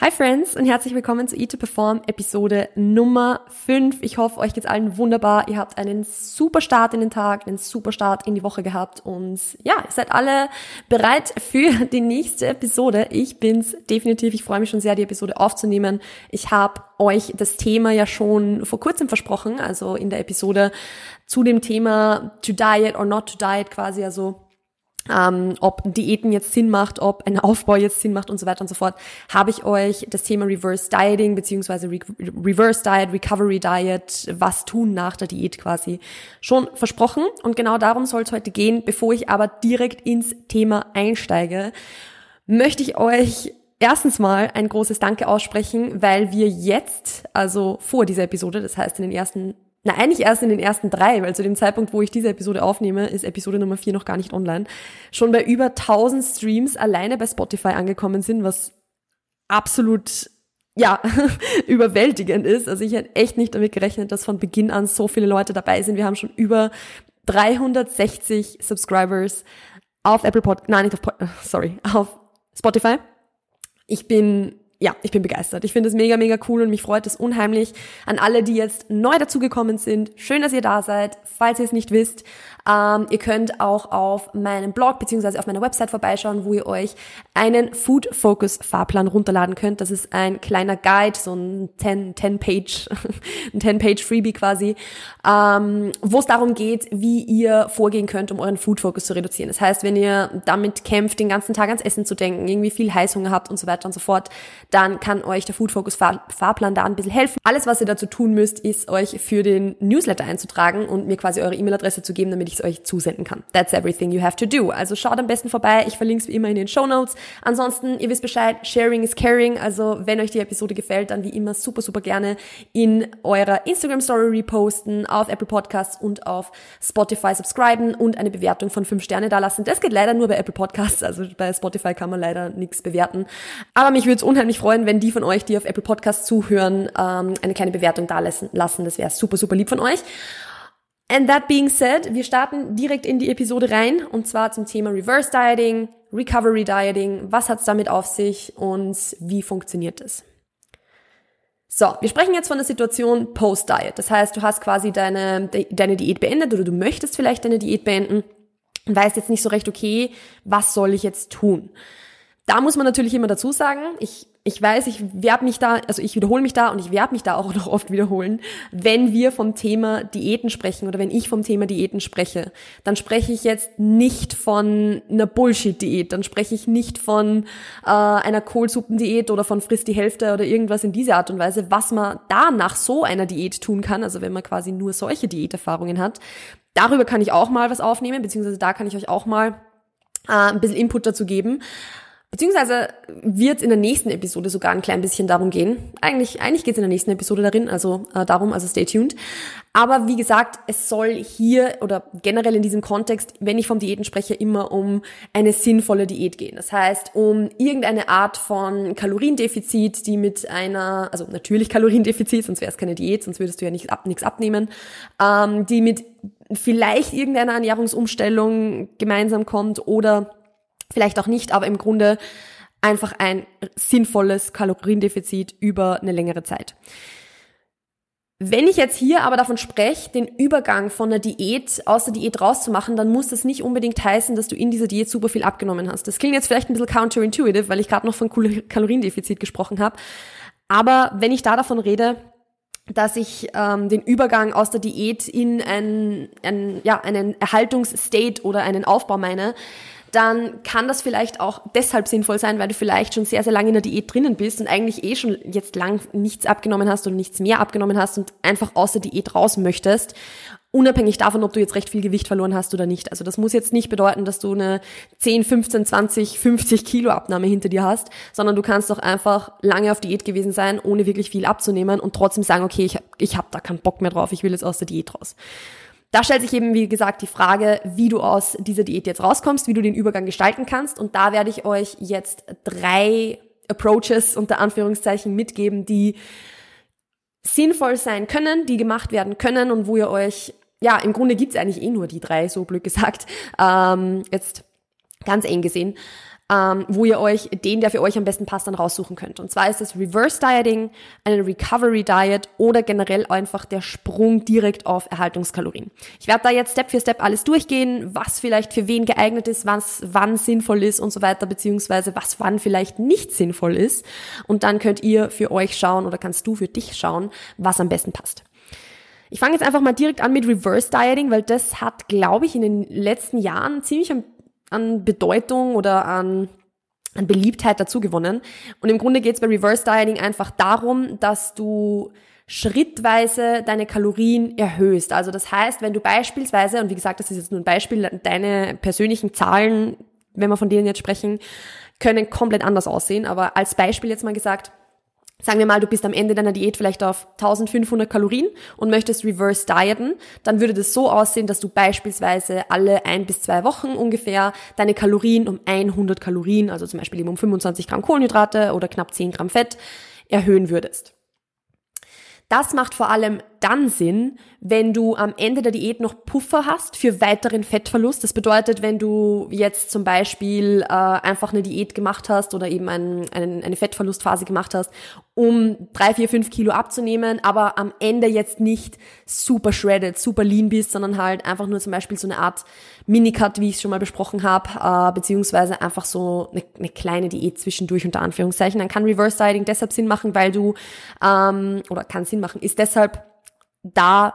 Hi Friends und herzlich willkommen zu Eat to Perform Episode Nummer 5. Ich hoffe, euch geht's allen wunderbar. Ihr habt einen super Start in den Tag, einen super Start in die Woche gehabt und ja, ihr seid alle bereit für die nächste Episode. Ich bin's definitiv. Ich freue mich schon sehr, die Episode aufzunehmen. Ich habe euch das Thema ja schon vor kurzem versprochen, also in der Episode zu dem Thema to diet or not to diet quasi, also ähm, ob Diäten jetzt Sinn macht, ob ein Aufbau jetzt Sinn macht und so weiter und so fort, habe ich euch das Thema Reverse Dieting beziehungsweise Re Reverse Diet, Recovery Diet, was tun nach der Diät quasi schon versprochen. Und genau darum soll es heute gehen. Bevor ich aber direkt ins Thema einsteige, möchte ich euch erstens mal ein großes Danke aussprechen, weil wir jetzt, also vor dieser Episode, das heißt in den ersten na, eigentlich erst in den ersten drei, weil zu dem Zeitpunkt, wo ich diese Episode aufnehme, ist Episode Nummer vier noch gar nicht online, schon bei über 1000 Streams alleine bei Spotify angekommen sind, was absolut, ja, überwältigend ist. Also ich hätte echt nicht damit gerechnet, dass von Beginn an so viele Leute dabei sind. Wir haben schon über 360 Subscribers auf Apple Pod, nein, nicht auf, Pod, sorry, auf Spotify. Ich bin ja, ich bin begeistert. Ich finde es mega, mega cool und mich freut es unheimlich. An alle, die jetzt neu dazugekommen sind, schön, dass ihr da seid. Falls ihr es nicht wisst, ähm, ihr könnt auch auf meinem Blog beziehungsweise auf meiner Website vorbeischauen, wo ihr euch einen Food Focus Fahrplan runterladen könnt. Das ist ein kleiner Guide, so ein 10, 10 Page, ein 10 Page Freebie quasi, ähm, wo es darum geht, wie ihr vorgehen könnt, um euren Food Focus zu reduzieren. Das heißt, wenn ihr damit kämpft, den ganzen Tag ans Essen zu denken, irgendwie viel Heißhunger habt und so weiter und so fort, dann kann euch der Food Focus Fahrplan da ein bisschen helfen. Alles, was ihr dazu tun müsst, ist euch für den Newsletter einzutragen und mir quasi eure E-Mail-Adresse zu geben, damit ich es euch zusenden kann. That's everything you have to do. Also schaut am besten vorbei. Ich verlinke es wie immer in den Show Notes. Ansonsten, ihr wisst Bescheid, sharing is caring. Also wenn euch die Episode gefällt, dann wie immer super, super gerne in eurer Instagram Story reposten, auf Apple Podcasts und auf Spotify subscriben und eine Bewertung von fünf Sterne da lassen. Das geht leider nur bei Apple Podcasts. Also bei Spotify kann man leider nichts bewerten. Aber mich würde es unheimlich freuen, wenn die von euch, die auf Apple Podcasts zuhören, ähm, eine kleine Bewertung da lassen. Das wäre super, super lieb von euch. And that being said, wir starten direkt in die Episode rein und zwar zum Thema Reverse Dieting, Recovery Dieting, was hat's damit auf sich und wie funktioniert es? So, wir sprechen jetzt von der Situation Post-Diet. Das heißt, du hast quasi deine, deine Diät beendet oder du möchtest vielleicht deine Diät beenden und weißt jetzt nicht so recht, okay, was soll ich jetzt tun? Da muss man natürlich immer dazu sagen, ich, ich weiß, ich werbe mich da, also ich wiederhole mich da und ich werde mich da auch noch oft wiederholen, wenn wir vom Thema Diäten sprechen oder wenn ich vom Thema Diäten spreche, dann spreche ich jetzt nicht von einer Bullshit-Diät, dann spreche ich nicht von äh, einer Kohlsuppendiät oder von frisst die Hälfte oder irgendwas in dieser Art und Weise, was man da nach so einer Diät tun kann, also wenn man quasi nur solche Diäterfahrungen hat. Darüber kann ich auch mal was aufnehmen, beziehungsweise da kann ich euch auch mal äh, ein bisschen Input dazu geben. Beziehungsweise wird in der nächsten Episode sogar ein klein bisschen darum gehen. Eigentlich, eigentlich geht es in der nächsten Episode darin, also äh, darum, also stay tuned. Aber wie gesagt, es soll hier oder generell in diesem Kontext, wenn ich vom Diäten spreche, immer um eine sinnvolle Diät gehen. Das heißt, um irgendeine Art von Kaloriendefizit, die mit einer, also natürlich Kaloriendefizit, sonst wäre es keine Diät, sonst würdest du ja nichts ab, abnehmen, ähm, die mit vielleicht irgendeiner Ernährungsumstellung gemeinsam kommt oder vielleicht auch nicht, aber im Grunde einfach ein sinnvolles Kaloriendefizit über eine längere Zeit. Wenn ich jetzt hier aber davon spreche, den Übergang von einer Diät aus der Diät rauszumachen, dann muss das nicht unbedingt heißen, dass du in dieser Diät super viel abgenommen hast. Das klingt jetzt vielleicht ein bisschen counterintuitive, weil ich gerade noch von Kaloriendefizit gesprochen habe. Aber wenn ich da davon rede, dass ich ähm, den Übergang aus der Diät in ein, ein, ja, einen Erhaltungsstate oder einen Aufbau meine, dann kann das vielleicht auch deshalb sinnvoll sein, weil du vielleicht schon sehr, sehr lange in der Diät drinnen bist und eigentlich eh schon jetzt lang nichts abgenommen hast oder nichts mehr abgenommen hast und einfach aus der Diät raus möchtest. Unabhängig davon, ob du jetzt recht viel Gewicht verloren hast oder nicht. Also das muss jetzt nicht bedeuten, dass du eine 10, 15, 20, 50 Kilo Abnahme hinter dir hast, sondern du kannst doch einfach lange auf Diät gewesen sein, ohne wirklich viel abzunehmen und trotzdem sagen, okay, ich, ich habe da keinen Bock mehr drauf, ich will jetzt aus der Diät raus. Da stellt sich eben, wie gesagt, die Frage, wie du aus dieser Diät jetzt rauskommst, wie du den Übergang gestalten kannst. Und da werde ich euch jetzt drei Approaches unter Anführungszeichen mitgeben, die sinnvoll sein können, die gemacht werden können und wo ihr euch, ja, im Grunde gibt's eigentlich eh nur die drei, so blöd gesagt, ähm, jetzt ganz eng gesehen, ähm, wo ihr euch den, der für euch am besten passt, dann raussuchen könnt. Und zwar ist es Reverse Dieting, eine Recovery Diet oder generell einfach der Sprung direkt auf Erhaltungskalorien. Ich werde da jetzt Step für Step alles durchgehen, was vielleicht für wen geeignet ist, was wann sinnvoll ist und so weiter, beziehungsweise was wann vielleicht nicht sinnvoll ist. Und dann könnt ihr für euch schauen oder kannst du für dich schauen, was am besten passt. Ich fange jetzt einfach mal direkt an mit Reverse Dieting, weil das hat, glaube ich, in den letzten Jahren ziemlich an, Bedeutung oder an, an Beliebtheit dazu gewonnen. Und im Grunde geht es bei Reverse Dieting einfach darum, dass du schrittweise deine Kalorien erhöhst. Also das heißt, wenn du beispielsweise, und wie gesagt, das ist jetzt nur ein Beispiel, deine persönlichen Zahlen, wenn wir von denen jetzt sprechen, können komplett anders aussehen. Aber als Beispiel jetzt mal gesagt, Sagen wir mal, du bist am Ende deiner Diät vielleicht auf 1500 Kalorien und möchtest reverse dieten, dann würde das so aussehen, dass du beispielsweise alle ein bis zwei Wochen ungefähr deine Kalorien um 100 Kalorien, also zum Beispiel eben um 25 Gramm Kohlenhydrate oder knapp 10 Gramm Fett, erhöhen würdest. Das macht vor allem dann Sinn, wenn du am Ende der Diät noch Puffer hast für weiteren Fettverlust. Das bedeutet, wenn du jetzt zum Beispiel äh, einfach eine Diät gemacht hast oder eben ein, ein, eine Fettverlustphase gemacht hast, um drei, vier, fünf Kilo abzunehmen, aber am Ende jetzt nicht super shredded, super lean bist, sondern halt einfach nur zum Beispiel so eine Art Minicut, wie ich es schon mal besprochen habe, äh, beziehungsweise einfach so eine, eine kleine Diät zwischendurch unter Anführungszeichen. Dann kann Reverse Dieting deshalb Sinn machen, weil du ähm, oder kann Sinn machen, ist deshalb da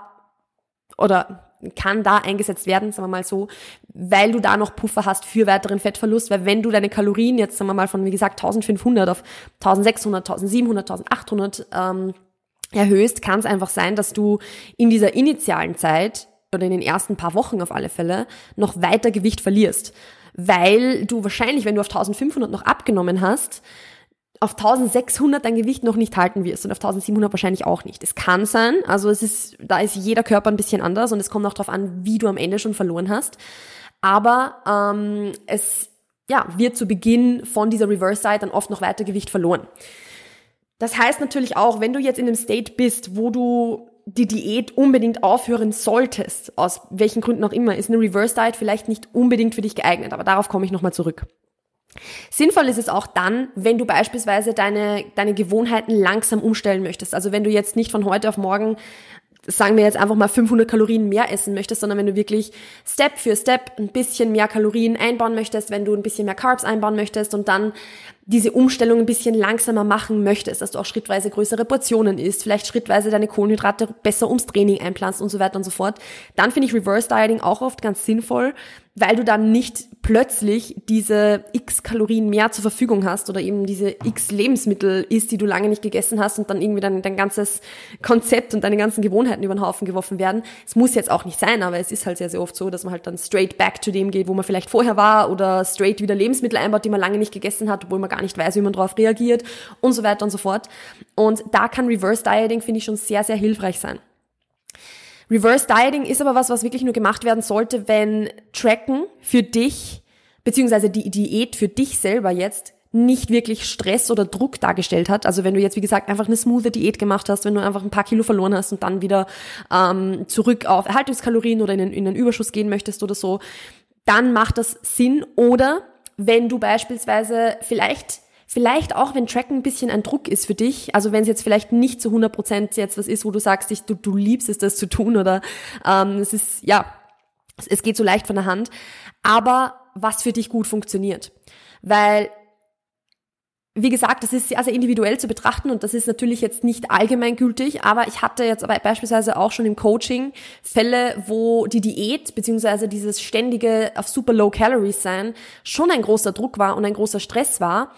oder kann da eingesetzt werden, sagen wir mal so, weil du da noch Puffer hast für weiteren Fettverlust, weil wenn du deine Kalorien jetzt, sagen wir mal, von, wie gesagt, 1500 auf 1600, 1700, 1800 ähm, erhöhst, kann es einfach sein, dass du in dieser initialen Zeit oder in den ersten paar Wochen auf alle Fälle noch weiter Gewicht verlierst, weil du wahrscheinlich, wenn du auf 1500 noch abgenommen hast, auf 1600 dein Gewicht noch nicht halten wirst und auf 1700 wahrscheinlich auch nicht. Es kann sein, also es ist, da ist jeder Körper ein bisschen anders und es kommt auch darauf an, wie du am Ende schon verloren hast. Aber ähm, es ja, wird zu Beginn von dieser Reverse-Side dann oft noch weiter Gewicht verloren. Das heißt natürlich auch, wenn du jetzt in einem State bist, wo du die Diät unbedingt aufhören solltest, aus welchen Gründen auch immer, ist eine Reverse Diet vielleicht nicht unbedingt für dich geeignet, aber darauf komme ich nochmal zurück. Sinnvoll ist es auch dann, wenn du beispielsweise deine, deine Gewohnheiten langsam umstellen möchtest. Also wenn du jetzt nicht von heute auf morgen sagen wir jetzt einfach mal 500 Kalorien mehr essen möchtest, sondern wenn du wirklich Step für Step ein bisschen mehr Kalorien einbauen möchtest, wenn du ein bisschen mehr Carbs einbauen möchtest und dann diese Umstellung ein bisschen langsamer machen möchtest, dass du auch schrittweise größere Portionen isst, vielleicht schrittweise deine Kohlenhydrate besser ums Training einplanst und so weiter und so fort, dann finde ich Reverse Dieting auch oft ganz sinnvoll, weil du dann nicht plötzlich diese x Kalorien mehr zur Verfügung hast oder eben diese x Lebensmittel isst, die du lange nicht gegessen hast und dann irgendwie dein, dein ganzes Konzept und deine ganzen Gewohnheiten über den Haufen geworfen werden. Es muss jetzt auch nicht sein, aber es ist halt sehr, sehr oft so, dass man halt dann straight back to dem geht, wo man vielleicht vorher war oder straight wieder Lebensmittel einbaut, die man lange nicht gegessen hat, obwohl man gar nicht weiß, wie man darauf reagiert und so weiter und so fort. Und da kann Reverse Dieting, finde ich, schon sehr, sehr hilfreich sein. Reverse Dieting ist aber was, was wirklich nur gemacht werden sollte, wenn Tracken für dich, beziehungsweise die Diät für dich selber jetzt nicht wirklich Stress oder Druck dargestellt hat. Also wenn du jetzt, wie gesagt, einfach eine smooth Diät gemacht hast, wenn du einfach ein paar Kilo verloren hast und dann wieder ähm, zurück auf Erhaltungskalorien oder in den, in den Überschuss gehen möchtest oder so, dann macht das Sinn. Oder wenn du beispielsweise vielleicht Vielleicht auch, wenn Tracken ein bisschen ein Druck ist für dich, also wenn es jetzt vielleicht nicht zu 100 Prozent jetzt was ist, wo du sagst, ich, du, du liebst es, das zu tun oder ähm, es ist, ja, es, es geht so leicht von der Hand, aber was für dich gut funktioniert. Weil wie gesagt, das ist sehr, sehr individuell zu betrachten und das ist natürlich jetzt nicht allgemeingültig, aber ich hatte jetzt aber beispielsweise auch schon im Coaching Fälle, wo die Diät beziehungsweise dieses ständige auf super low calories sein schon ein großer Druck war und ein großer Stress war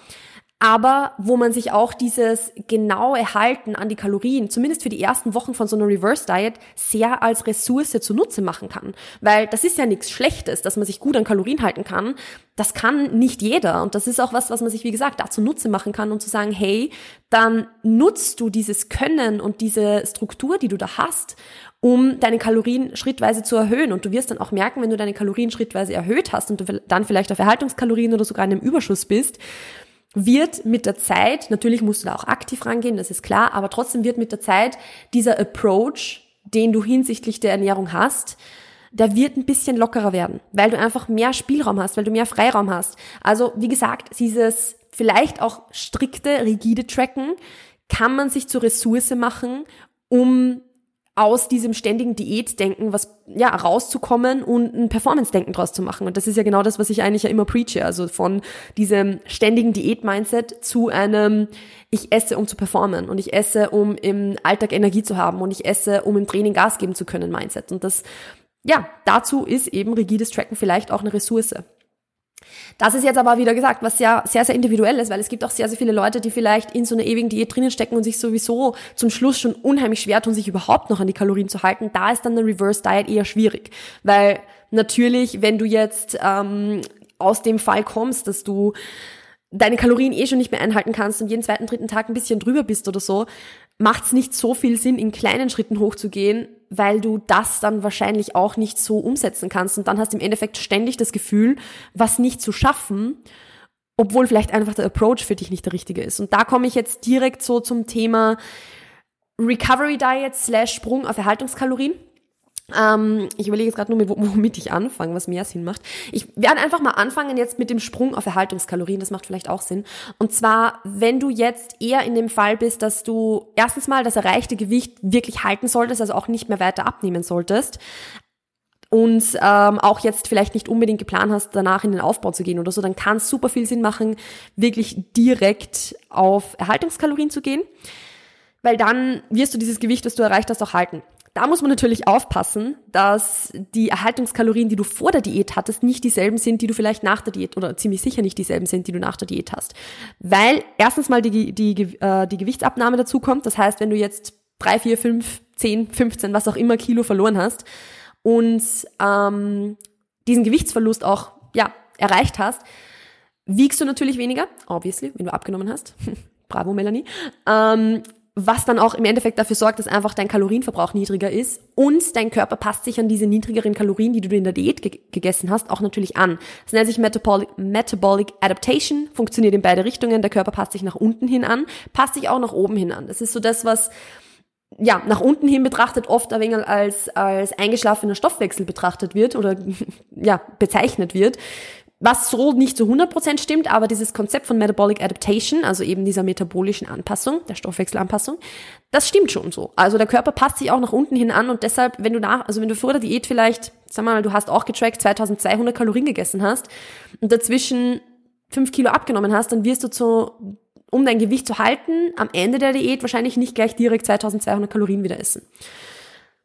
aber wo man sich auch dieses genaue Halten an die Kalorien, zumindest für die ersten Wochen von so einer Reverse Diet, sehr als Ressource zunutze machen kann. Weil das ist ja nichts Schlechtes, dass man sich gut an Kalorien halten kann. Das kann nicht jeder. Und das ist auch was, was man sich, wie gesagt, dazu Nutze machen kann, um zu sagen, hey, dann nutzt du dieses Können und diese Struktur, die du da hast, um deine Kalorien schrittweise zu erhöhen. Und du wirst dann auch merken, wenn du deine Kalorien schrittweise erhöht hast und du dann vielleicht auf Erhaltungskalorien oder sogar in einem Überschuss bist, wird mit der Zeit, natürlich musst du da auch aktiv rangehen, das ist klar, aber trotzdem wird mit der Zeit dieser Approach, den du hinsichtlich der Ernährung hast, der wird ein bisschen lockerer werden, weil du einfach mehr Spielraum hast, weil du mehr Freiraum hast. Also wie gesagt, dieses vielleicht auch strikte, rigide Tracken kann man sich zur Ressource machen, um aus diesem ständigen Diätdenken was ja rauszukommen und ein Performance-Denken draus zu machen. Und das ist ja genau das, was ich eigentlich ja immer preache. Also von diesem ständigen Diät-Mindset zu einem ich esse, um zu performen und ich esse, um im Alltag Energie zu haben und ich esse, um im Training Gas geben zu können, Mindset. Und das, ja, dazu ist eben rigides Tracken vielleicht auch eine Ressource. Das ist jetzt aber wieder gesagt, was ja sehr, sehr individuell ist, weil es gibt auch sehr, sehr viele Leute, die vielleicht in so einer ewigen Diät drinnen stecken und sich sowieso zum Schluss schon unheimlich schwer tun, sich überhaupt noch an die Kalorien zu halten. Da ist dann eine Reverse Diet eher schwierig, weil natürlich, wenn du jetzt ähm, aus dem Fall kommst, dass du deine Kalorien eh schon nicht mehr einhalten kannst und jeden zweiten, dritten Tag ein bisschen drüber bist oder so, macht es nicht so viel Sinn, in kleinen Schritten hochzugehen, weil du das dann wahrscheinlich auch nicht so umsetzen kannst. Und dann hast du im Endeffekt ständig das Gefühl, was nicht zu schaffen, obwohl vielleicht einfach der Approach für dich nicht der richtige ist. Und da komme ich jetzt direkt so zum Thema Recovery Diet slash Sprung auf Erhaltungskalorien. Ähm, ich überlege jetzt gerade nur, womit ich anfange, was mehr Sinn macht. Ich werde einfach mal anfangen jetzt mit dem Sprung auf Erhaltungskalorien, das macht vielleicht auch Sinn. Und zwar, wenn du jetzt eher in dem Fall bist, dass du erstens mal das erreichte Gewicht wirklich halten solltest, also auch nicht mehr weiter abnehmen solltest, und ähm, auch jetzt vielleicht nicht unbedingt geplant hast, danach in den Aufbau zu gehen oder so, dann kann es super viel Sinn machen, wirklich direkt auf Erhaltungskalorien zu gehen, weil dann wirst du dieses Gewicht, das du erreicht hast, auch halten. Da muss man natürlich aufpassen, dass die Erhaltungskalorien, die du vor der Diät hattest, nicht dieselben sind, die du vielleicht nach der Diät oder ziemlich sicher nicht dieselben sind, die du nach der Diät hast. Weil erstens mal die, die, äh, die Gewichtsabnahme dazu kommt. Das heißt, wenn du jetzt drei, vier, fünf, zehn, 15, was auch immer Kilo verloren hast und ähm, diesen Gewichtsverlust auch ja, erreicht hast, wiegst du natürlich weniger, obviously, wenn du abgenommen hast. Bravo, Melanie. Ähm, was dann auch im Endeffekt dafür sorgt, dass einfach dein Kalorienverbrauch niedriger ist und dein Körper passt sich an diese niedrigeren Kalorien, die du in der Diät ge gegessen hast, auch natürlich an. Das nennt sich Metabolic, Metabolic Adaptation, funktioniert in beide Richtungen. Der Körper passt sich nach unten hin an, passt sich auch nach oben hin an. Das ist so das, was ja, nach unten hin betrachtet oft ein wenig als, als eingeschlafener Stoffwechsel betrachtet wird oder ja, bezeichnet wird was so nicht zu 100% stimmt, aber dieses Konzept von Metabolic Adaptation, also eben dieser metabolischen Anpassung, der Stoffwechselanpassung, das stimmt schon so. Also der Körper passt sich auch nach unten hin an und deshalb, wenn du nach, also wenn du vor der Diät vielleicht, sag mal, du hast auch getrackt, 2200 Kalorien gegessen hast und dazwischen 5 Kilo abgenommen hast, dann wirst du zu, um dein Gewicht zu halten, am Ende der Diät wahrscheinlich nicht gleich direkt 2200 Kalorien wieder essen.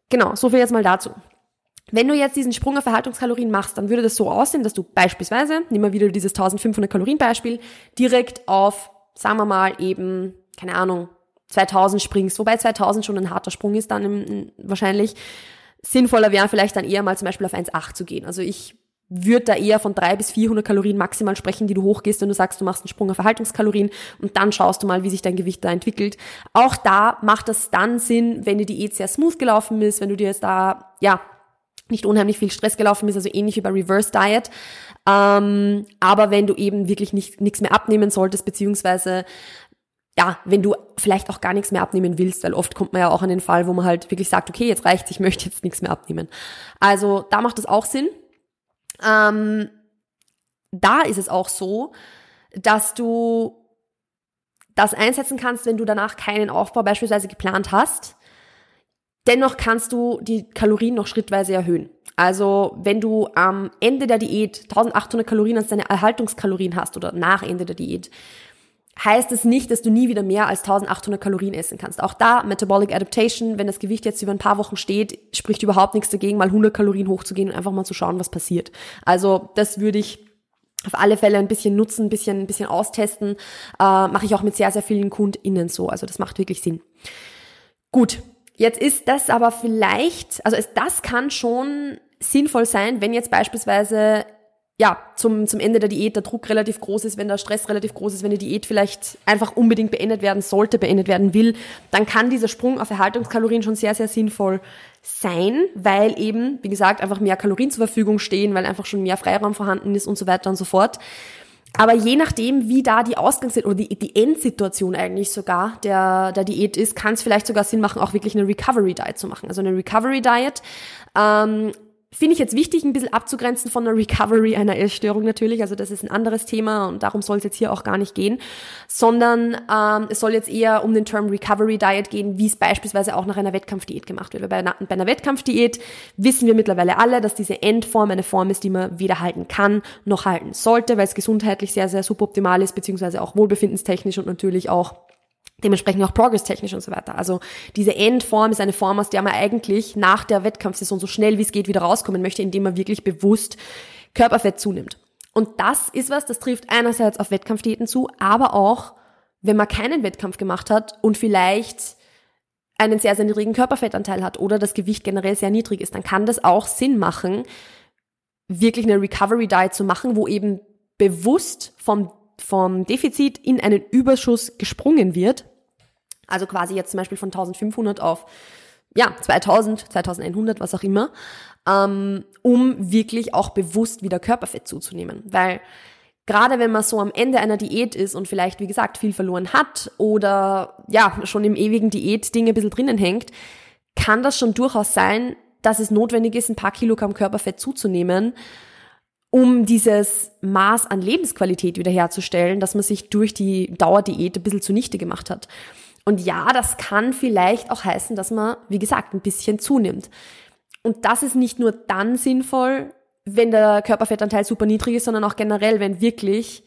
Genau, so viel jetzt mal dazu. Wenn du jetzt diesen Sprung auf Erhaltungskalorien machst, dann würde das so aussehen, dass du beispielsweise, nimm mal wieder dieses 1500 Kalorien Beispiel, direkt auf, sagen wir mal eben, keine Ahnung, 2000 springst, wobei 2000 schon ein harter Sprung ist dann wahrscheinlich. Sinnvoller wäre vielleicht dann eher mal zum Beispiel auf 1,8 zu gehen. Also ich würde da eher von 300 bis 400 Kalorien maximal sprechen, die du hochgehst, wenn du sagst, du machst einen Sprung auf Erhaltungskalorien und dann schaust du mal, wie sich dein Gewicht da entwickelt. Auch da macht das dann Sinn, wenn die Diät sehr smooth gelaufen ist, wenn du dir jetzt da, ja, nicht unheimlich viel Stress gelaufen ist, also ähnlich wie bei Reverse Diet. Ähm, aber wenn du eben wirklich nicht nichts mehr abnehmen solltest, beziehungsweise ja, wenn du vielleicht auch gar nichts mehr abnehmen willst, weil oft kommt man ja auch an den Fall, wo man halt wirklich sagt, okay, jetzt reicht, ich möchte jetzt nichts mehr abnehmen. Also da macht es auch Sinn. Ähm, da ist es auch so, dass du das einsetzen kannst, wenn du danach keinen Aufbau beispielsweise geplant hast Dennoch kannst du die Kalorien noch schrittweise erhöhen. Also wenn du am Ende der Diät 1800 Kalorien als deine Erhaltungskalorien hast oder nach Ende der Diät, heißt es nicht, dass du nie wieder mehr als 1800 Kalorien essen kannst. Auch da Metabolic Adaptation, wenn das Gewicht jetzt über ein paar Wochen steht, spricht überhaupt nichts dagegen, mal 100 Kalorien hochzugehen und einfach mal zu schauen, was passiert. Also das würde ich auf alle Fälle ein bisschen nutzen, ein bisschen, ein bisschen austesten. Äh, Mache ich auch mit sehr, sehr vielen KundInnen so. Also das macht wirklich Sinn. Gut, Jetzt ist das aber vielleicht, also es, das kann schon sinnvoll sein, wenn jetzt beispielsweise ja, zum, zum Ende der Diät der Druck relativ groß ist, wenn der Stress relativ groß ist, wenn die Diät vielleicht einfach unbedingt beendet werden sollte, beendet werden will, dann kann dieser Sprung auf Erhaltungskalorien schon sehr, sehr sinnvoll sein, weil eben, wie gesagt, einfach mehr Kalorien zur Verfügung stehen, weil einfach schon mehr Freiraum vorhanden ist und so weiter und so fort. Aber je nachdem, wie da die Ausgangssituation oder die, die Endsituation eigentlich sogar der, der Diät ist, kann es vielleicht sogar Sinn machen, auch wirklich eine Recovery Diet zu machen. Also eine Recovery Diet ähm, finde ich jetzt wichtig, ein bisschen abzugrenzen von der Recovery einer Essstörung natürlich. Also das ist ein anderes Thema und darum soll es jetzt hier auch gar nicht gehen, sondern ähm, es soll jetzt eher um den Term Recovery Diet gehen, wie es beispielsweise auch nach einer Wettkampfdiät gemacht wird. Weil bei einer, bei einer Wettkampfdiät wissen wir mittlerweile alle, dass diese Endform eine Form ist, die man weder halten kann noch halten sollte, weil es gesundheitlich sehr, sehr suboptimal ist, beziehungsweise auch wohlbefindенstechnisch und natürlich auch dementsprechend auch progress-technisch und so weiter. Also diese Endform ist eine Form, aus der man eigentlich nach der Wettkampfsaison so schnell wie es geht wieder rauskommen möchte, indem man wirklich bewusst Körperfett zunimmt. Und das ist was, das trifft einerseits auf Wettkampfdiäten zu, aber auch, wenn man keinen Wettkampf gemacht hat und vielleicht einen sehr, sehr niedrigen Körperfettanteil hat oder das Gewicht generell sehr niedrig ist, dann kann das auch Sinn machen, wirklich eine Recovery Diet zu machen, wo eben bewusst vom, vom Defizit in einen Überschuss gesprungen wird also quasi jetzt zum Beispiel von 1500 auf ja, 2000, 2100, was auch immer, ähm, um wirklich auch bewusst wieder Körperfett zuzunehmen. Weil gerade wenn man so am Ende einer Diät ist und vielleicht, wie gesagt, viel verloren hat oder ja, schon im ewigen Diät-Ding ein bisschen drinnen hängt, kann das schon durchaus sein, dass es notwendig ist, ein paar Kilogramm Körperfett zuzunehmen, um dieses Maß an Lebensqualität wiederherzustellen, dass man sich durch die Dauerdiät ein bisschen zunichte gemacht hat. Und ja, das kann vielleicht auch heißen, dass man, wie gesagt, ein bisschen zunimmt. Und das ist nicht nur dann sinnvoll, wenn der Körperfettanteil super niedrig ist, sondern auch generell, wenn wirklich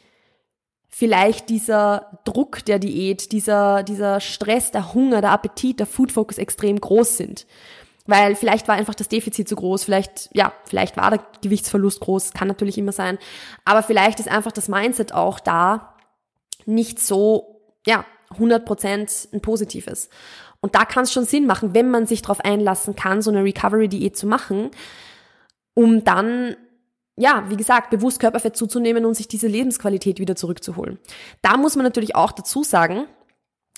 vielleicht dieser Druck der Diät, dieser, dieser Stress, der Hunger, der Appetit, der Food Focus extrem groß sind. Weil vielleicht war einfach das Defizit zu groß, vielleicht, ja, vielleicht war der Gewichtsverlust groß, kann natürlich immer sein. Aber vielleicht ist einfach das Mindset auch da nicht so, ja, 100% ein positives. Und da kann es schon Sinn machen, wenn man sich darauf einlassen kann, so eine Recovery-Diät zu machen, um dann ja, wie gesagt, bewusst Körperfett zuzunehmen und sich diese Lebensqualität wieder zurückzuholen. Da muss man natürlich auch dazu sagen,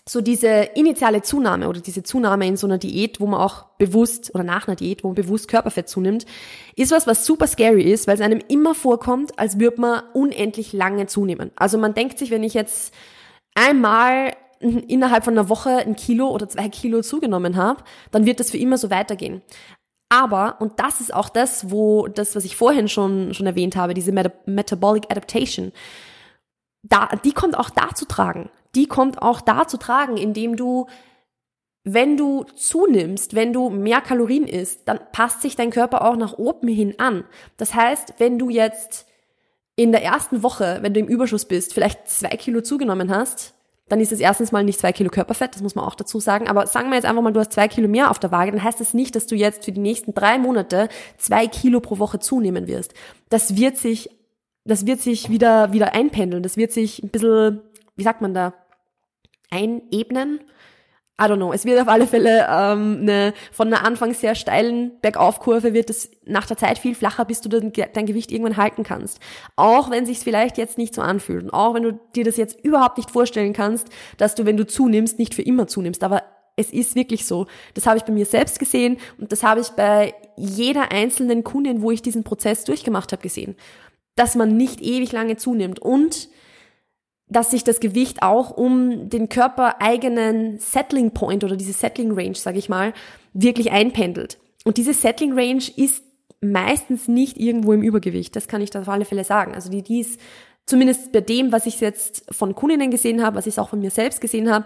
so diese initiale Zunahme oder diese Zunahme in so einer Diät, wo man auch bewusst oder nach einer Diät, wo man bewusst Körperfett zunimmt, ist was, was super scary ist, weil es einem immer vorkommt, als würde man unendlich lange zunehmen. Also man denkt sich, wenn ich jetzt einmal innerhalb von einer Woche ein Kilo oder zwei Kilo zugenommen habe, dann wird das für immer so weitergehen. Aber, und das ist auch das, wo das, was ich vorhin schon, schon erwähnt habe, diese Meta Metabolic Adaptation, da, die kommt auch da zu tragen. Die kommt auch da zu tragen, indem du, wenn du zunimmst, wenn du mehr Kalorien isst, dann passt sich dein Körper auch nach oben hin an. Das heißt, wenn du jetzt in der ersten Woche, wenn du im Überschuss bist, vielleicht zwei Kilo zugenommen hast, dann ist es erstens mal nicht zwei Kilo Körperfett, das muss man auch dazu sagen. Aber sagen wir jetzt einfach mal, du hast zwei Kilo mehr auf der Waage, dann heißt das nicht, dass du jetzt für die nächsten drei Monate zwei Kilo pro Woche zunehmen wirst. Das wird sich, das wird sich wieder, wieder einpendeln. Das wird sich ein bisschen, wie sagt man da, einebnen. I don't know. Es wird auf alle Fälle ähm, eine, von einer anfangs sehr steilen Bergaufkurve wird es nach der Zeit viel flacher, bis du dein, dein Gewicht irgendwann halten kannst. Auch wenn sich vielleicht jetzt nicht so anfühlt und auch wenn du dir das jetzt überhaupt nicht vorstellen kannst, dass du, wenn du zunimmst, nicht für immer zunimmst. Aber es ist wirklich so. Das habe ich bei mir selbst gesehen und das habe ich bei jeder einzelnen Kundin, wo ich diesen Prozess durchgemacht habe, gesehen. Dass man nicht ewig lange zunimmt und dass sich das Gewicht auch um den körpereigenen Settling Point oder diese Settling Range, sage ich mal, wirklich einpendelt. Und diese Settling Range ist meistens nicht irgendwo im Übergewicht. Das kann ich da auf alle Fälle sagen. Also die, die ist zumindest bei dem, was ich jetzt von Kundinnen gesehen habe, was ich auch von mir selbst gesehen habe,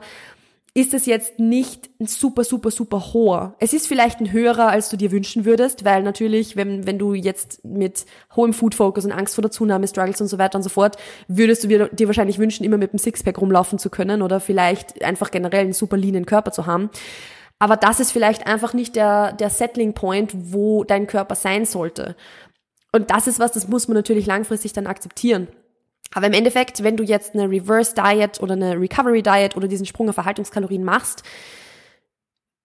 ist es jetzt nicht ein super, super, super hoher. Es ist vielleicht ein höherer, als du dir wünschen würdest, weil natürlich, wenn, wenn du jetzt mit hohem Food Focus und Angst vor der Zunahme struggles und so weiter und so fort, würdest du dir wahrscheinlich wünschen, immer mit einem Sixpack rumlaufen zu können oder vielleicht einfach generell einen super leanen Körper zu haben. Aber das ist vielleicht einfach nicht der, der Settling Point, wo dein Körper sein sollte. Und das ist was, das muss man natürlich langfristig dann akzeptieren. Aber im Endeffekt, wenn du jetzt eine Reverse Diet oder eine Recovery Diet oder diesen Sprung auf Erhaltungskalorien machst,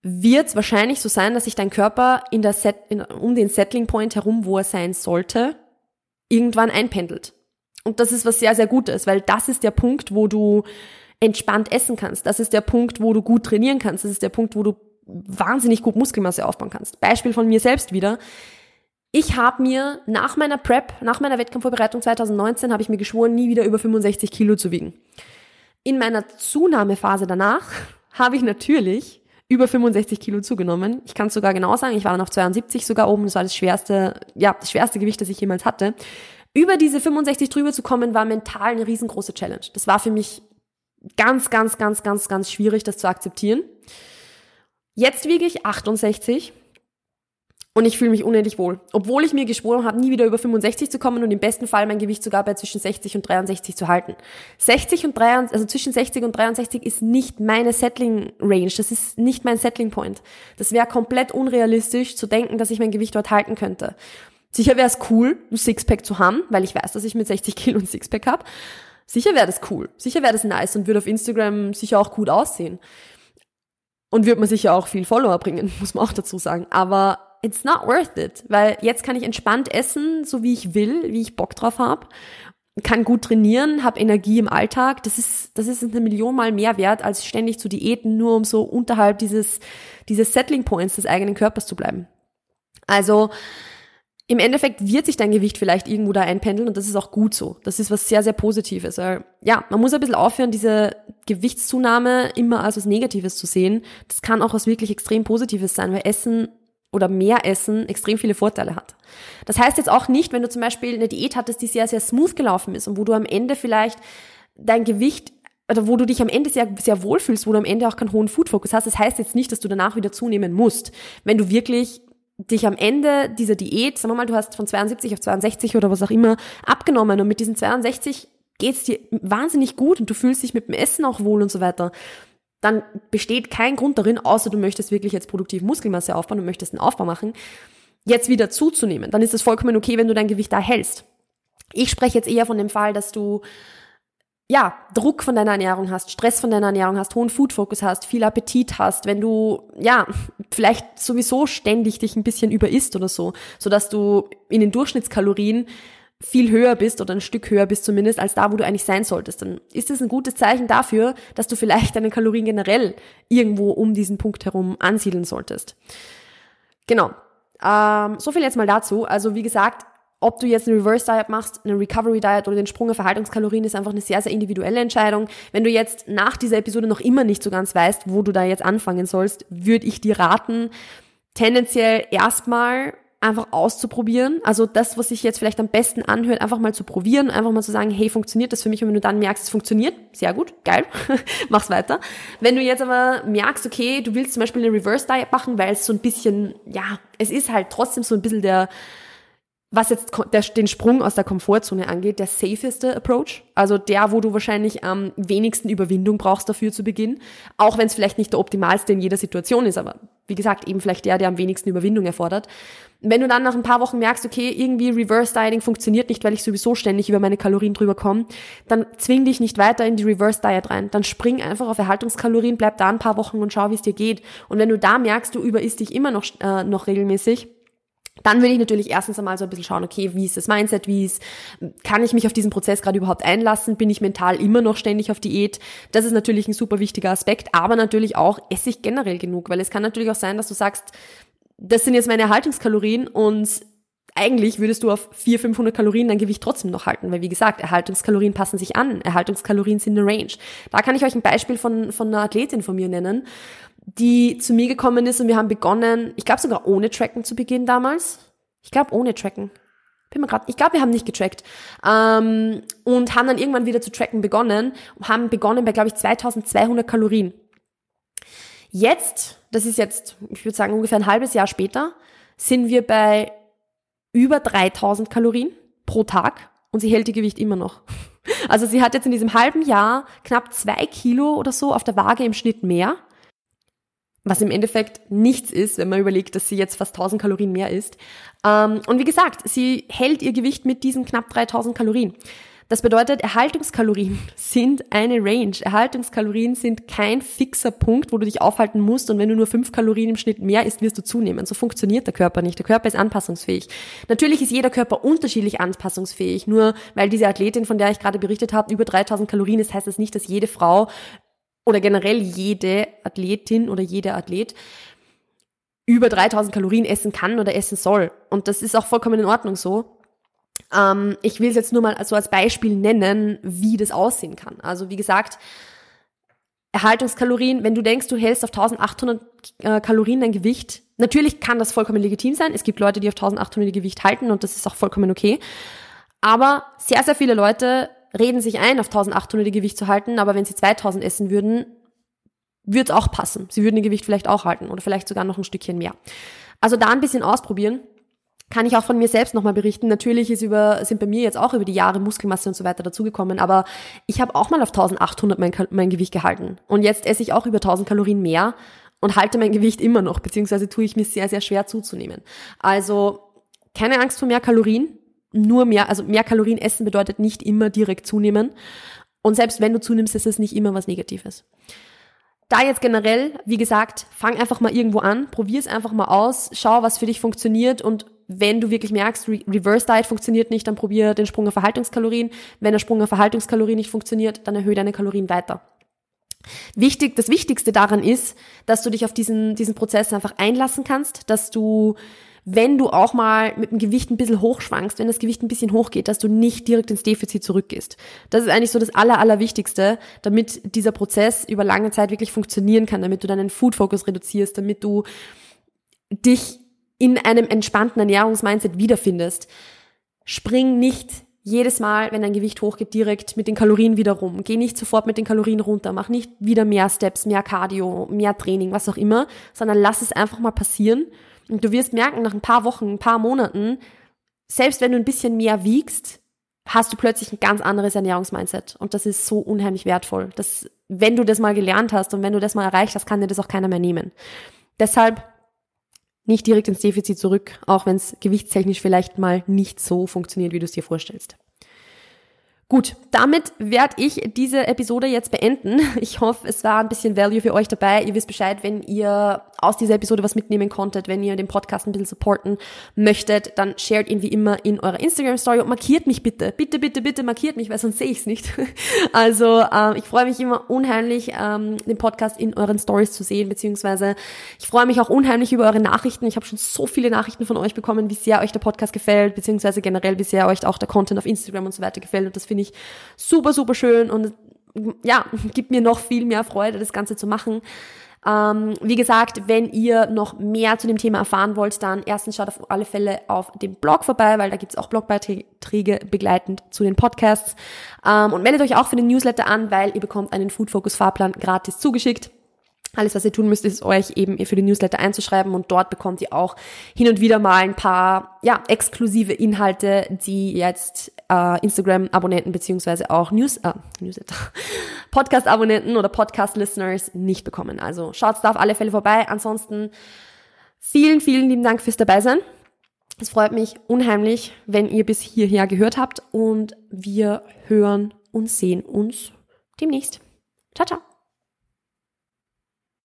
wird es wahrscheinlich so sein, dass sich dein Körper in der Set, in, um den Settling Point herum, wo er sein sollte, irgendwann einpendelt. Und das ist was sehr, sehr Gutes, weil das ist der Punkt, wo du entspannt essen kannst. Das ist der Punkt, wo du gut trainieren kannst. Das ist der Punkt, wo du wahnsinnig gut Muskelmasse aufbauen kannst. Beispiel von mir selbst wieder. Ich habe mir nach meiner Prep, nach meiner Wettkampfvorbereitung 2019, habe ich mir geschworen, nie wieder über 65 Kilo zu wiegen. In meiner Zunahmephase danach habe ich natürlich über 65 Kilo zugenommen. Ich kann es sogar genau sagen, ich war dann auf 72 sogar oben, das war das schwerste, ja, das schwerste Gewicht, das ich jemals hatte. Über diese 65 drüber zu kommen, war mental eine riesengroße Challenge. Das war für mich ganz, ganz, ganz, ganz, ganz schwierig, das zu akzeptieren. Jetzt wiege ich 68 und ich fühle mich unendlich wohl. Obwohl ich mir geschworen habe, nie wieder über 65 zu kommen und im besten Fall mein Gewicht sogar bei zwischen 60 und 63 zu halten. 60 und 63, also zwischen 60 und 63 ist nicht meine Settling Range. Das ist nicht mein Settling Point. Das wäre komplett unrealistisch zu denken, dass ich mein Gewicht dort halten könnte. Sicher wäre es cool, ein Sixpack zu haben, weil ich weiß, dass ich mit 60 Kilo ein Sixpack habe. Sicher wäre das cool. Sicher wäre das nice und würde auf Instagram sicher auch gut aussehen. Und wird man sicher auch viel Follower bringen, muss man auch dazu sagen. Aber it's not worth it, weil jetzt kann ich entspannt essen, so wie ich will, wie ich Bock drauf habe, kann gut trainieren, habe Energie im Alltag. Das ist das ist eine Million mal mehr wert, als ständig zu Diäten, nur um so unterhalb dieses dieses Settling Points des eigenen Körpers zu bleiben. Also im Endeffekt wird sich dein Gewicht vielleicht irgendwo da einpendeln und das ist auch gut so. Das ist was sehr, sehr Positives. Ja, man muss ein bisschen aufhören, diese Gewichtszunahme immer als was Negatives zu sehen. Das kann auch was wirklich extrem Positives sein, weil Essen oder mehr Essen extrem viele Vorteile hat. Das heißt jetzt auch nicht, wenn du zum Beispiel eine Diät hattest, die sehr, sehr smooth gelaufen ist und wo du am Ende vielleicht dein Gewicht oder wo du dich am Ende sehr, sehr wohlfühlst, wo du am Ende auch keinen hohen Food-Fokus hast. Das heißt jetzt nicht, dass du danach wieder zunehmen musst. Wenn du wirklich dich am Ende dieser Diät, sagen wir mal, du hast von 72 auf 62 oder was auch immer abgenommen und mit diesen 62 geht's dir wahnsinnig gut und du fühlst dich mit dem Essen auch wohl und so weiter, dann besteht kein Grund darin, außer du möchtest wirklich jetzt produktiv Muskelmasse aufbauen und möchtest einen Aufbau machen, jetzt wieder zuzunehmen. Dann ist es vollkommen okay, wenn du dein Gewicht da hältst. Ich spreche jetzt eher von dem Fall, dass du ja, Druck von deiner Ernährung hast, Stress von deiner Ernährung hast, hohen Food-Fokus hast, viel Appetit hast, wenn du, ja, vielleicht sowieso ständig dich ein bisschen überisst oder so, so dass du in den Durchschnittskalorien viel höher bist oder ein Stück höher bist zumindest als da, wo du eigentlich sein solltest, dann ist es ein gutes Zeichen dafür, dass du vielleicht deine Kalorien generell irgendwo um diesen Punkt herum ansiedeln solltest. Genau. Ähm, so viel jetzt mal dazu. Also wie gesagt, ob du jetzt eine Reverse Diet machst, eine Recovery Diet oder den Sprung auf Erhaltungskalorien ist einfach eine sehr, sehr individuelle Entscheidung. Wenn du jetzt nach dieser Episode noch immer nicht so ganz weißt, wo du da jetzt anfangen sollst, würde ich dir raten, tendenziell erstmal einfach auszuprobieren. Also das, was sich jetzt vielleicht am besten anhört, einfach mal zu probieren, einfach mal zu sagen, hey, funktioniert das für mich? Und wenn du dann merkst, es funktioniert, sehr gut, geil, mach's weiter. Wenn du jetzt aber merkst, okay, du willst zum Beispiel eine Reverse Diet machen, weil es so ein bisschen, ja, es ist halt trotzdem so ein bisschen der, was jetzt der, den Sprung aus der Komfortzone angeht, der safeste Approach. Also der, wo du wahrscheinlich am wenigsten Überwindung brauchst dafür zu Beginn. Auch wenn es vielleicht nicht der optimalste in jeder Situation ist, aber wie gesagt, eben vielleicht der, der am wenigsten Überwindung erfordert. Wenn du dann nach ein paar Wochen merkst, okay, irgendwie Reverse Dieting funktioniert nicht, weil ich sowieso ständig über meine Kalorien drüber komme, dann zwing dich nicht weiter in die Reverse Diet rein. Dann spring einfach auf Erhaltungskalorien, bleib da ein paar Wochen und schau, wie es dir geht. Und wenn du da merkst, du überisst dich immer noch, äh, noch regelmäßig, dann will ich natürlich erstens einmal so ein bisschen schauen, okay, wie ist das Mindset, wie ist, kann ich mich auf diesen Prozess gerade überhaupt einlassen, bin ich mental immer noch ständig auf Diät? Das ist natürlich ein super wichtiger Aspekt, aber natürlich auch, esse ich generell genug, weil es kann natürlich auch sein, dass du sagst, das sind jetzt meine Erhaltungskalorien und eigentlich würdest du auf 400, 500 Kalorien dein Gewicht trotzdem noch halten, weil wie gesagt, Erhaltungskalorien passen sich an, Erhaltungskalorien sind eine Range. Da kann ich euch ein Beispiel von, von einer Athletin von mir nennen die zu mir gekommen ist und wir haben begonnen, ich glaube sogar ohne Tracken zu Beginn damals. Ich glaube ohne Tracken. Bin mir grad, ich glaube, wir haben nicht getrackt. Ähm, und haben dann irgendwann wieder zu tracken begonnen und haben begonnen bei, glaube ich, 2200 Kalorien. Jetzt, das ist jetzt, ich würde sagen, ungefähr ein halbes Jahr später, sind wir bei über 3000 Kalorien pro Tag und sie hält ihr Gewicht immer noch. Also sie hat jetzt in diesem halben Jahr knapp zwei Kilo oder so auf der Waage im Schnitt mehr was im Endeffekt nichts ist, wenn man überlegt, dass sie jetzt fast 1000 Kalorien mehr isst. Ähm, und wie gesagt, sie hält ihr Gewicht mit diesen knapp 3000 Kalorien. Das bedeutet, Erhaltungskalorien sind eine Range. Erhaltungskalorien sind kein fixer Punkt, wo du dich aufhalten musst und wenn du nur 5 Kalorien im Schnitt mehr isst, wirst du zunehmen. So funktioniert der Körper nicht. Der Körper ist anpassungsfähig. Natürlich ist jeder Körper unterschiedlich anpassungsfähig. Nur weil diese Athletin, von der ich gerade berichtet habe, über 3000 Kalorien ist, heißt das nicht, dass jede Frau oder generell jede Athletin oder jeder Athlet über 3000 Kalorien essen kann oder essen soll. Und das ist auch vollkommen in Ordnung so. Ähm, ich will es jetzt nur mal so als Beispiel nennen, wie das aussehen kann. Also wie gesagt, Erhaltungskalorien, wenn du denkst, du hältst auf 1800 äh, Kalorien dein Gewicht, natürlich kann das vollkommen legitim sein. Es gibt Leute, die auf 1800 Gewicht halten und das ist auch vollkommen okay. Aber sehr, sehr viele Leute reden sich ein, auf 1800 Gewicht zu halten, aber wenn sie 2000 essen würden, würde es auch passen. Sie würden ihr Gewicht vielleicht auch halten oder vielleicht sogar noch ein Stückchen mehr. Also da ein bisschen ausprobieren kann ich auch von mir selbst nochmal berichten. Natürlich ist über, sind bei mir jetzt auch über die Jahre Muskelmasse und so weiter dazugekommen, aber ich habe auch mal auf 1800 mein, mein Gewicht gehalten. Und jetzt esse ich auch über 1000 Kalorien mehr und halte mein Gewicht immer noch, beziehungsweise tue ich mir sehr, sehr schwer zuzunehmen. Also keine Angst vor mehr Kalorien, nur mehr, also mehr Kalorien essen bedeutet nicht immer direkt zunehmen. Und selbst wenn du zunimmst, ist es nicht immer was Negatives. Da jetzt generell, wie gesagt, fang einfach mal irgendwo an, probier es einfach mal aus, schau, was für dich funktioniert und wenn du wirklich merkst, Re Reverse Diet funktioniert nicht, dann probier den Sprung auf Verhaltungskalorien. Wenn der Sprung auf Verhaltungskalorien nicht funktioniert, dann erhöhe deine Kalorien weiter. Wichtig, das Wichtigste daran ist, dass du dich auf diesen, diesen Prozess einfach einlassen kannst, dass du, wenn du auch mal mit dem Gewicht ein bisschen hochschwankst, wenn das Gewicht ein bisschen hochgeht, dass du nicht direkt ins Defizit zurückgehst. Das ist eigentlich so das Aller, Allerwichtigste, damit dieser Prozess über lange Zeit wirklich funktionieren kann, damit du deinen Food Focus reduzierst, damit du dich in einem entspannten Ernährungsmindset wiederfindest. Spring nicht jedes Mal, wenn dein Gewicht hochgeht, direkt mit den Kalorien wieder rum. Geh nicht sofort mit den Kalorien runter. Mach nicht wieder mehr Steps, mehr Cardio, mehr Training, was auch immer, sondern lass es einfach mal passieren. Und du wirst merken, nach ein paar Wochen, ein paar Monaten, selbst wenn du ein bisschen mehr wiegst, hast du plötzlich ein ganz anderes Ernährungsmindset. Und das ist so unheimlich wertvoll. Das, wenn du das mal gelernt hast und wenn du das mal erreicht hast, kann dir das auch keiner mehr nehmen. Deshalb nicht direkt ins Defizit zurück, auch wenn es gewichtstechnisch vielleicht mal nicht so funktioniert, wie du es dir vorstellst. Gut, damit werde ich diese Episode jetzt beenden. Ich hoffe, es war ein bisschen Value für euch dabei. Ihr wisst Bescheid, wenn ihr aus dieser Episode was mitnehmen konntet, wenn ihr den Podcast ein bisschen supporten möchtet, dann shared ihn wie immer in eurer Instagram Story und markiert mich bitte. Bitte, bitte, bitte markiert mich, weil sonst sehe ich es nicht. Also ähm, ich freue mich immer unheimlich, ähm, den Podcast in euren Stories zu sehen, beziehungsweise ich freue mich auch unheimlich über eure Nachrichten. Ich habe schon so viele Nachrichten von euch bekommen, wie sehr euch der Podcast gefällt, beziehungsweise generell, wie sehr euch auch der Content auf Instagram und so weiter gefällt. Und das finde ich super, super schön und ja, gibt mir noch viel mehr Freude, das Ganze zu machen. Ähm, wie gesagt, wenn ihr noch mehr zu dem Thema erfahren wollt, dann erstens schaut auf alle Fälle auf dem Blog vorbei, weil da gibt's auch Blogbeiträge begleitend zu den Podcasts. Ähm, und meldet euch auch für den Newsletter an, weil ihr bekommt einen Food Focus Fahrplan gratis zugeschickt. Alles, was ihr tun müsst, ist euch eben für den Newsletter einzuschreiben und dort bekommt ihr auch hin und wieder mal ein paar ja, exklusive Inhalte, die jetzt äh, Instagram-Abonnenten beziehungsweise auch News, äh, Newsletter, Podcast-Abonnenten oder Podcast-Listeners nicht bekommen. Also schaut da auf alle Fälle vorbei. Ansonsten vielen, vielen lieben Dank fürs Dabeisein. Es freut mich unheimlich, wenn ihr bis hierher gehört habt und wir hören und sehen uns demnächst. Ciao, ciao.